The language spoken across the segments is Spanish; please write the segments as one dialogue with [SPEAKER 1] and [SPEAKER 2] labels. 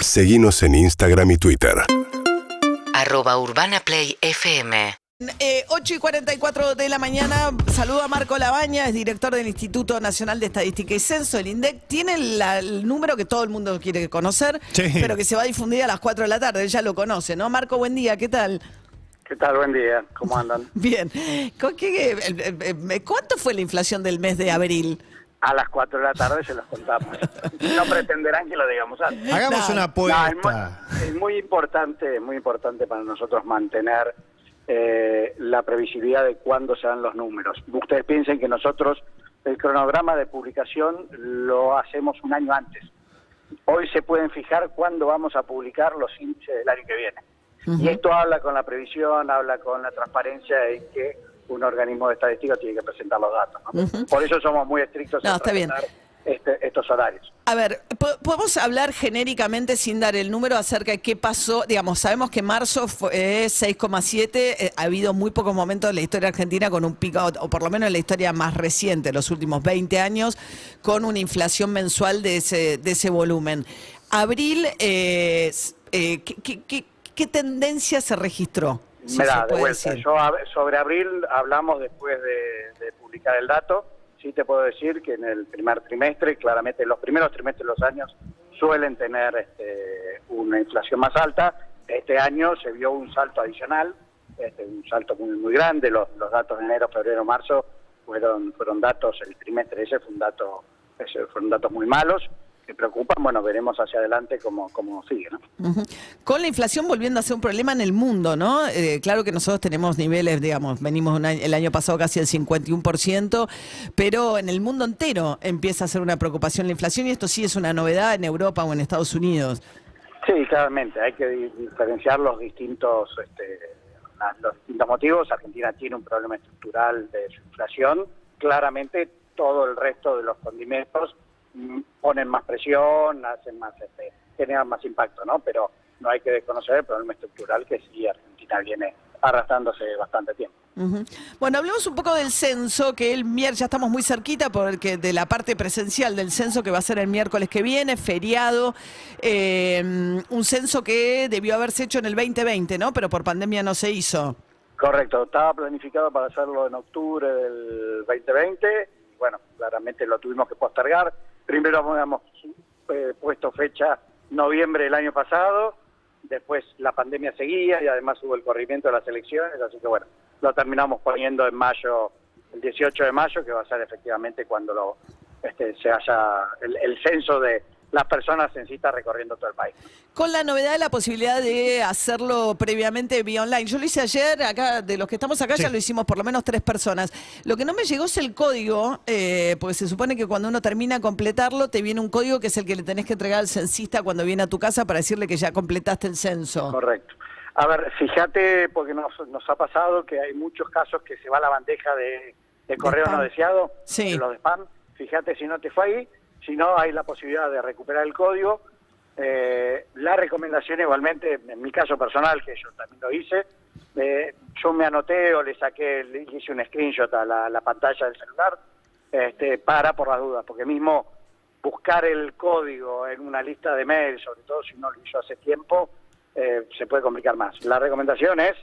[SPEAKER 1] Seguimos en Instagram y Twitter.
[SPEAKER 2] arroba urbanaplayfm
[SPEAKER 3] 8 y 44 de la mañana, saludo a Marco Labaña, es director del Instituto Nacional de Estadística y Censo, el INDEC. Tiene la- el número que todo el mundo quiere conocer,
[SPEAKER 4] Sí.
[SPEAKER 3] pero que se va a difundir a las 4 de la tarde, él ya lo conoce, ¿no? Marco, buen día, ¿qué tal?
[SPEAKER 5] ¿Qué tal? Buen día. ¿Cómo andan?
[SPEAKER 3] Bien. ¿Con qué- el- el- el- ¿Cuánto fue la inflación del mes de abril?
[SPEAKER 5] A las 4 de la tarde se los contamos. No pretenderán que lo digamos antes.
[SPEAKER 4] Hagamos una
[SPEAKER 5] No, es, muy,
[SPEAKER 4] apuesta.
[SPEAKER 5] es muy importante, es muy importante para nosotros mantener eh, la previsibilidad de cuándo se dan los números. Ustedes piensen que nosotros el cronograma de publicación lo hacemos un año antes. Hoy se pueden fijar cuándo vamos a publicar los índices del año que viene. Y esto habla con la previsión, habla con la transparencia en que un organismo de estadística tiene que presentar los datos. ¿no? Por eso somos muy estrictos
[SPEAKER 3] No,
[SPEAKER 5] en
[SPEAKER 3] está bien.
[SPEAKER 5] este- estos horarios.
[SPEAKER 3] A ver, po- ¿podemos hablar genéricamente sin dar el número acerca de qué pasó? Digamos, sabemos que marzo fue 6,7, eh, ha habido muy pocos momentos en la historia argentina con un pico, o por lo menos en la historia más reciente, los últimos 20 años, con una inflación mensual de ese, de ese volumen. Abril, eh, eh, ¿qué, qué- qué- qué tendencia se registró? Si
[SPEAKER 5] Mirá,
[SPEAKER 3] se
[SPEAKER 5] de vuelta,
[SPEAKER 3] decir.
[SPEAKER 5] yo sobre abril hablamos después de, de publicar el dato. Sí te puedo decir que en el primer trimestre, claramente los primeros trimestres de los años suelen tener este, una inflación más alta. Este año se vio un salto adicional, este, un salto muy muy grande. Los, los datos de enero, febrero, marzo fueron fueron datos, el trimestre ese fue un dato, ese fueron datos muy malos que preocupan. Bueno, veremos hacia adelante cómo, cómo sigue, ¿no?
[SPEAKER 3] Con la inflación volviendo a ser un problema en el mundo, ¿no? Eh, claro que nosotros tenemos niveles, digamos, venimos un año- el año pasado casi al 51%, pero en el mundo entero empieza a ser una preocupación la inflación y esto sí es una novedad en Europa o en Estados Unidos.
[SPEAKER 5] Sí, claramente, hay que di- diferenciar los distintos, este, los distintos motivos. Argentina tiene un problema estructural de su inflación. Claramente, todo el resto de los condimentos ponen más presión, hacen más, este, generan más impacto, ¿no? Pero no hay que desconocer el problema estructural que sí Argentina viene arrastrándose bastante tiempo.
[SPEAKER 3] Bueno, hablemos un poco del censo, que el miércoles ya estamos muy cerquita porque de la parte presencial del censo que va a ser el miércoles que viene, feriado, eh, un censo que debió haberse hecho en el 2020, ¿no? Pero por pandemia no se hizo.
[SPEAKER 5] Correcto, estaba planificado para hacerlo en octubre del 2020 y bueno, claramente lo tuvimos que postergar. Primero habíamos eh, puesto fecha noviembre del año pasado, después la pandemia seguía y además hubo el corrimiento de las elecciones, así que bueno, lo terminamos poniendo en mayo, el 18 de mayo, que va a ser efectivamente cuando lo este, se haya el, el censo de las personas en recorriendo todo el país.
[SPEAKER 3] Con la novedad de la posibilidad de hacerlo previamente vía online. Yo lo hice ayer, acá, de los que estamos acá, ya lo hicimos por lo menos tres personas. Lo que no me llegó es el código, eh, porque se supone que cuando uno termina de completarlo, te viene un código que es el que le tenés que entregar al censista cuando viene a tu casa para decirle que ya completaste el censo.
[SPEAKER 5] Correcto. A ver, fíjate, porque nos, nos ha pasado que hay muchos casos que se va a la bandeja de, de correo no deseado,
[SPEAKER 3] Sí.
[SPEAKER 5] de los de spam. Fíjate si no te fue ahí, si no hay la posibilidad de recuperar el código. Eh, la recomendación igualmente, en mi caso personal, que yo también lo hice, eh, yo me anoté o le saqué, le hice un screenshot a la, la pantalla del celular este, para por las dudas, porque mismo buscar el código en una lista de mails, sobre todo si uno lo hizo hace tiempo, eh, se puede complicar más. La recomendación es,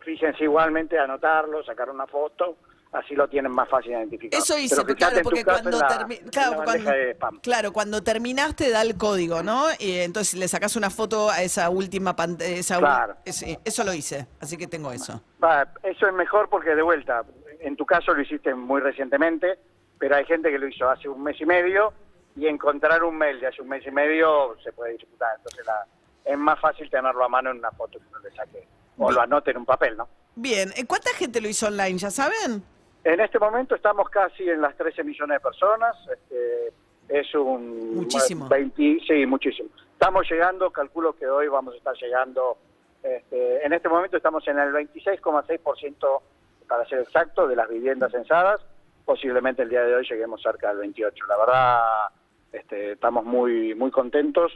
[SPEAKER 5] fíjense igualmente, anotarlo, sacar una foto, así lo tienen más fácil de identificar.
[SPEAKER 3] Eso hice,
[SPEAKER 5] Pero
[SPEAKER 3] claro, porque cuando,
[SPEAKER 5] la-
[SPEAKER 3] claro,
[SPEAKER 5] la
[SPEAKER 3] cuando- claro, cuando terminaste da el código, ¿no? Y entonces le sacás una foto a esa última pantalla.
[SPEAKER 5] Claro.
[SPEAKER 3] eso lo hice, así que tengo eso.
[SPEAKER 5] Va, eso es mejor porque de vuelta, en tu caso lo hiciste muy recientemente, pero hay gente que lo hizo hace un mes y medio y encontrar un mail de hace un mes y medio se puede disputar. Entonces la- es más fácil tenerlo a mano en una foto que uno le saque o lo anote en un papel, ¿no?
[SPEAKER 3] Bien, ¿eh, ¿cuánta gente lo hizo online? ¿Ya saben?
[SPEAKER 5] En este momento estamos casi en las 13 millones de personas. Este, es un...
[SPEAKER 3] Muchísimo.
[SPEAKER 5] 20, sí, muchísimo. Estamos llegando, calculo que hoy vamos a estar llegando... este, en este momento estamos en el 26,6%, para ser exacto, de las viviendas censadas. Posiblemente el día de hoy lleguemos cerca del 28. La verdad, este, estamos muy, muy contentos.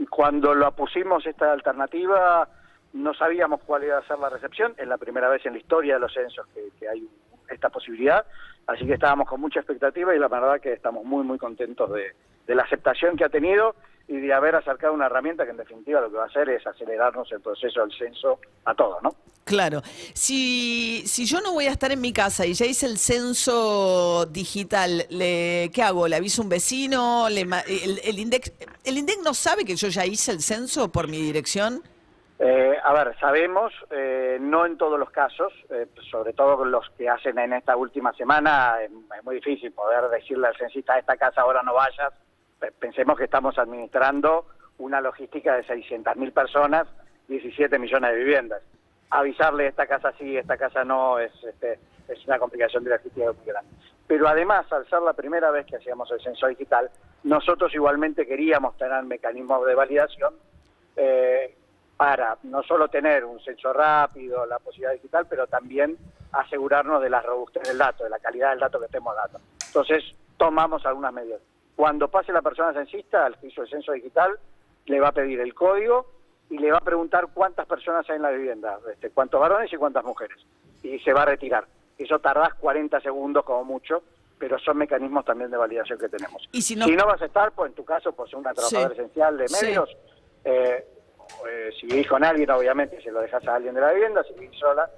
[SPEAKER 5] Y Cuando lo pusimos esta alternativa, no sabíamos cuál iba a ser la recepción. Es la primera vez en la historia de los censos que, que hay esta posibilidad. Así que estábamos con mucha expectativa y la verdad que estamos muy, muy contentos de, la aceptación que ha tenido y de haber acercado una herramienta que en definitiva lo que va a hacer es acelerarnos el proceso del censo a todos, ¿no?
[SPEAKER 3] Claro. Si, si yo no voy a estar en mi casa y ya hice el censo digital, le, ¿qué hago? ¿Le aviso a un vecino? Le el, el, INDEC, ¿El INDEC no sabe que yo ya hice el censo por mi dirección?
[SPEAKER 5] Eh, a ver, sabemos, eh, no en todos los casos, eh, sobre todo los que hacen en esta última semana, es, muy difícil poder decirle al censista a esta casa ahora no vayas. Pe- Pensemos que estamos administrando una logística de 600.000 personas, 17 millones de viviendas. Avisarle esta casa sí, esta casa no, es, este, es una complicación de logística muy grande. Pero además, al ser la primera vez que hacíamos el censo digital, nosotros igualmente queríamos tener mecanismos de validación eh, para no solo tener un censo rápido, la posibilidad digital, pero también asegurarnos de la robustez del dato, de la calidad del dato que estemos dando. Entonces, tomamos algunas medidas. Cuando pase la persona censista al que hizo el censo digital, le va a pedir el código y le va a preguntar cuántas personas hay en la vivienda, este, cuántos varones y cuántas mujeres. Y se va a retirar. Eso tardás 40 segundos como mucho, pero son mecanismos también de validación que tenemos.
[SPEAKER 3] Y si no-
[SPEAKER 5] vas a estar, pues en tu caso, por ser una trabajadora
[SPEAKER 3] Sí.
[SPEAKER 5] esencial de
[SPEAKER 3] Sí.
[SPEAKER 5] medios, eh, eh, si vivís con alguien, obviamente se lo dejas a alguien de la vivienda, si vivís sola,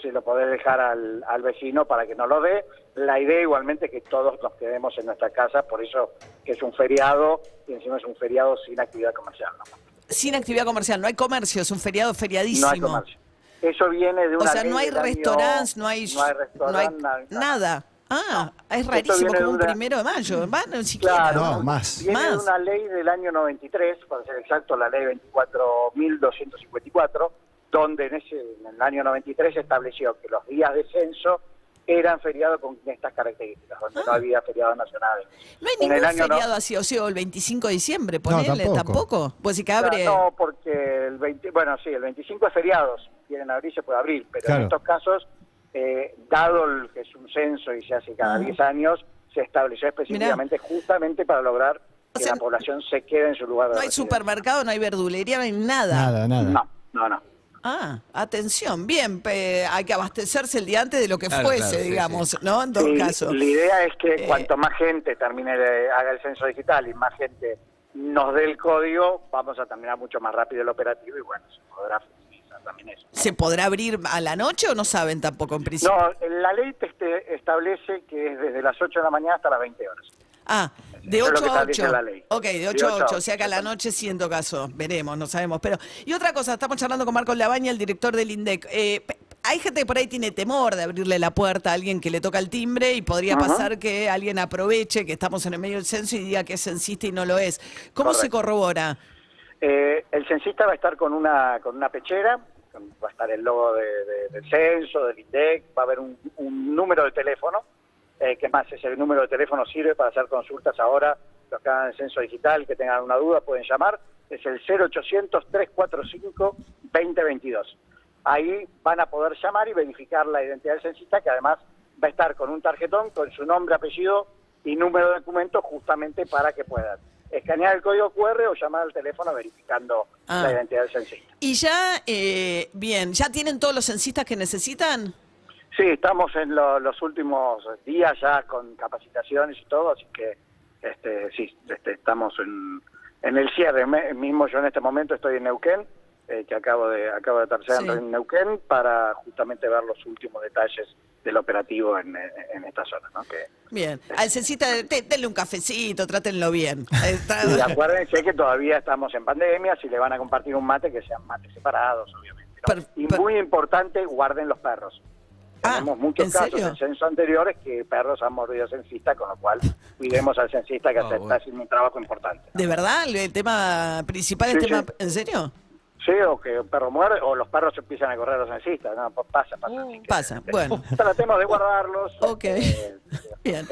[SPEAKER 5] se lo podés dejar al, al vecino para que no lo dé. La idea igualmente es que todos nos quedemos en nuestra casa, por eso que es un feriado y encima es un feriado sin actividad comercial. No,
[SPEAKER 3] Sin actividad comercial, no hay comercio, es un feriado feriadísimo.
[SPEAKER 5] No hay comercio. Eso viene de
[SPEAKER 3] O
[SPEAKER 5] una
[SPEAKER 3] sea,
[SPEAKER 5] ley
[SPEAKER 3] no hay restaurantes, no hay,
[SPEAKER 5] no hay
[SPEAKER 3] no
[SPEAKER 5] restaurante,
[SPEAKER 3] hay
[SPEAKER 5] nada.
[SPEAKER 3] nada. Ah, es rarísimo, como un
[SPEAKER 5] una-
[SPEAKER 3] primero de mayo. Va, no, siquiera.
[SPEAKER 5] Claro,
[SPEAKER 4] No, más.
[SPEAKER 5] Viene de
[SPEAKER 3] Más.
[SPEAKER 5] una ley del año 93, para ser exacto, la ley 24.254, donde en, ese, en el año 93 se estableció que los días de censo eran feriados con estas características, donde no
[SPEAKER 3] Ah.
[SPEAKER 5] había feriados nacionales.
[SPEAKER 3] No hay
[SPEAKER 5] En el
[SPEAKER 3] ningún
[SPEAKER 5] año no-
[SPEAKER 3] feriado así, o sea, el 25 de diciembre, ponele,
[SPEAKER 4] tampoco.
[SPEAKER 3] tampoco. Pues sí que abre.
[SPEAKER 5] No, porque el 20, bueno, sí, el 25 es feriado, si quieren abrir se puede abrir, pero
[SPEAKER 4] Claro.
[SPEAKER 5] en estos casos, eh, dado el que es un censo y se hace cada
[SPEAKER 3] Ah.
[SPEAKER 5] 10 años, se estableció específicamente justamente para lograr
[SPEAKER 3] O
[SPEAKER 5] que
[SPEAKER 3] sea,
[SPEAKER 5] la población se quede en su lugar de
[SPEAKER 3] no hay
[SPEAKER 5] residencia.
[SPEAKER 3] supermercado, no hay verdulería, no hay nada.
[SPEAKER 4] Nada, nada.
[SPEAKER 5] No, no, no.
[SPEAKER 3] Ah, atención, bien, pe- hay que abastecerse el día antes de lo que
[SPEAKER 6] Claro,
[SPEAKER 3] fuese,
[SPEAKER 6] claro, sí,
[SPEAKER 3] digamos, ¿no? En todo
[SPEAKER 5] Sí,
[SPEAKER 3] caso.
[SPEAKER 5] La idea es que
[SPEAKER 3] Eh,
[SPEAKER 5] cuanto más gente termine de, haga el censo digital y más gente nos dé el código, vamos a terminar mucho más rápido el operativo y bueno, se podrá también eso.
[SPEAKER 3] ¿Se podrá abrir a la noche o no saben tampoco en principio?
[SPEAKER 5] No, la ley te este- establece que es desde las 8 de la mañana hasta las 20 horas.
[SPEAKER 3] Ah, de
[SPEAKER 5] Eso es lo
[SPEAKER 3] 8
[SPEAKER 5] que
[SPEAKER 3] a
[SPEAKER 5] establece
[SPEAKER 3] 8.
[SPEAKER 5] la ley.
[SPEAKER 3] Ok, de
[SPEAKER 5] De
[SPEAKER 3] 8 a
[SPEAKER 5] 8 a
[SPEAKER 3] 8. O sea que a la
[SPEAKER 5] 8,
[SPEAKER 3] noche sí en todo caso. Veremos, no sabemos. Pero, y otra cosa, estamos charlando con Marcos Labaña, el director del INDEC. Eh, hay gente que por ahí tiene temor de abrirle la puerta a alguien que le toca el timbre y podría pasar que alguien aproveche que estamos en el medio del censo y diga que es censista y no lo es. ¿Cómo se corrobora?
[SPEAKER 5] Eh, el censista va a estar con una con una pechera, va a estar el logo de- de- del censo, del INDEC, va a haber un, un número de teléfono, eh, que más ese número de teléfono sirve para hacer consultas ahora, los que hagan el censo digital, que tengan una duda, pueden llamar, es el 0800-345-2022. Ahí van a poder llamar y verificar la identidad del censista, que además va a estar con un tarjetón con su nombre, apellido y número de documento justamente para que puedan escanear el código QR o llamar al teléfono verificando
[SPEAKER 3] Ah.
[SPEAKER 5] la identidad del censista.
[SPEAKER 3] Y ya, eh, bien, ¿ya tienen todos los censistas que necesitan?
[SPEAKER 5] Sí, estamos en lo- los últimos días ya con capacitaciones y todo, así que este, sí, este, estamos en, en el cierre. Me- mismo yo en este momento estoy en Neuquén, eh, que acabo de acabo de
[SPEAKER 3] Sí.
[SPEAKER 5] en Neuquén para justamente ver los últimos detalles del operativo en, en esta zona. ¿no? Que,
[SPEAKER 3] Bien. Al censista, te- denle un cafecito, trátenlo bien. Eh,
[SPEAKER 5] y acuérdense que todavía estamos en pandemia, si le van a compartir un mate, que sean mates separados, obviamente. ¿no?
[SPEAKER 3] Per-
[SPEAKER 5] y
[SPEAKER 3] per-
[SPEAKER 5] muy importante, guarden los perros.
[SPEAKER 3] Ah,
[SPEAKER 5] Tenemos muchos
[SPEAKER 3] ¿en
[SPEAKER 5] casos
[SPEAKER 3] serio?
[SPEAKER 5] en censo anteriores que perros han mordido al censista, con lo cual cuidemos al censista que
[SPEAKER 6] Ah,
[SPEAKER 5] está
[SPEAKER 6] bueno.
[SPEAKER 5] haciendo un trabajo importante.
[SPEAKER 3] ¿De verdad? ¿El tema principal es
[SPEAKER 5] Sí,
[SPEAKER 3] tema...
[SPEAKER 5] sí.
[SPEAKER 3] ¿En serio?
[SPEAKER 5] Sí, o que un perro muerde, o los perros empiezan a correr a los censistas. No, pues pasa, pasa. que,
[SPEAKER 3] Pasa, bueno.
[SPEAKER 5] Tratemos de guardarlos.
[SPEAKER 3] Ok.
[SPEAKER 5] este,
[SPEAKER 3] Bien.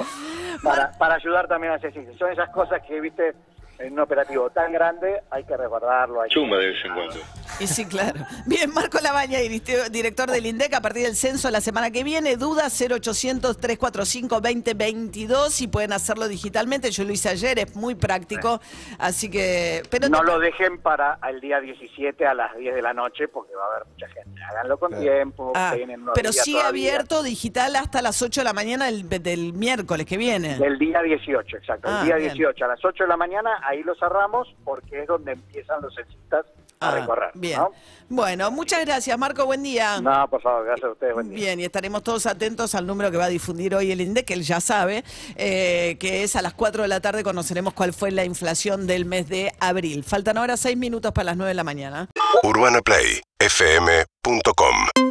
[SPEAKER 5] para, para ayudar también al censista. Son esas cosas que, viste, en un operativo tan grande hay que resguardarlo. Hay que-
[SPEAKER 7] Chuma de vez en cuando.
[SPEAKER 3] Y sí, claro. Bien, Marco Labaña, director del INDEC, a partir del censo la semana que viene, dudas 0800-345-2022 y pueden hacerlo digitalmente. Yo lo hice ayer, es muy práctico, así que... Pero
[SPEAKER 5] no
[SPEAKER 3] te-
[SPEAKER 5] lo dejen para el día 17 a las 10 de la noche porque va a haber mucha gente. Háganlo con tiempo.
[SPEAKER 3] Ah, pero sigue
[SPEAKER 5] todavía.
[SPEAKER 3] abierto digital hasta las 8 de la mañana del, del miércoles que viene.
[SPEAKER 5] Del día 18, exacto.
[SPEAKER 3] Ah,
[SPEAKER 5] el día
[SPEAKER 3] bien.
[SPEAKER 5] 18 a las 8 de la mañana, ahí lo cerramos porque es donde empiezan los censistas a
[SPEAKER 3] Ah,
[SPEAKER 5] recorrer.
[SPEAKER 3] Bien.
[SPEAKER 5] ¿no?
[SPEAKER 3] Bueno, muchas gracias, Marco. Buen día.
[SPEAKER 5] No, por favor, gracias a ustedes. Buen día.
[SPEAKER 3] Bien, y estaremos todos atentos al número que va a difundir hoy el INDEC, que él ya sabe, eh, que es a las 4 de la tarde conoceremos cuál fue la inflación del mes de abril. Faltan ahora 6 minutos para las 9 de la mañana.
[SPEAKER 1] UrbanaPlayFM.com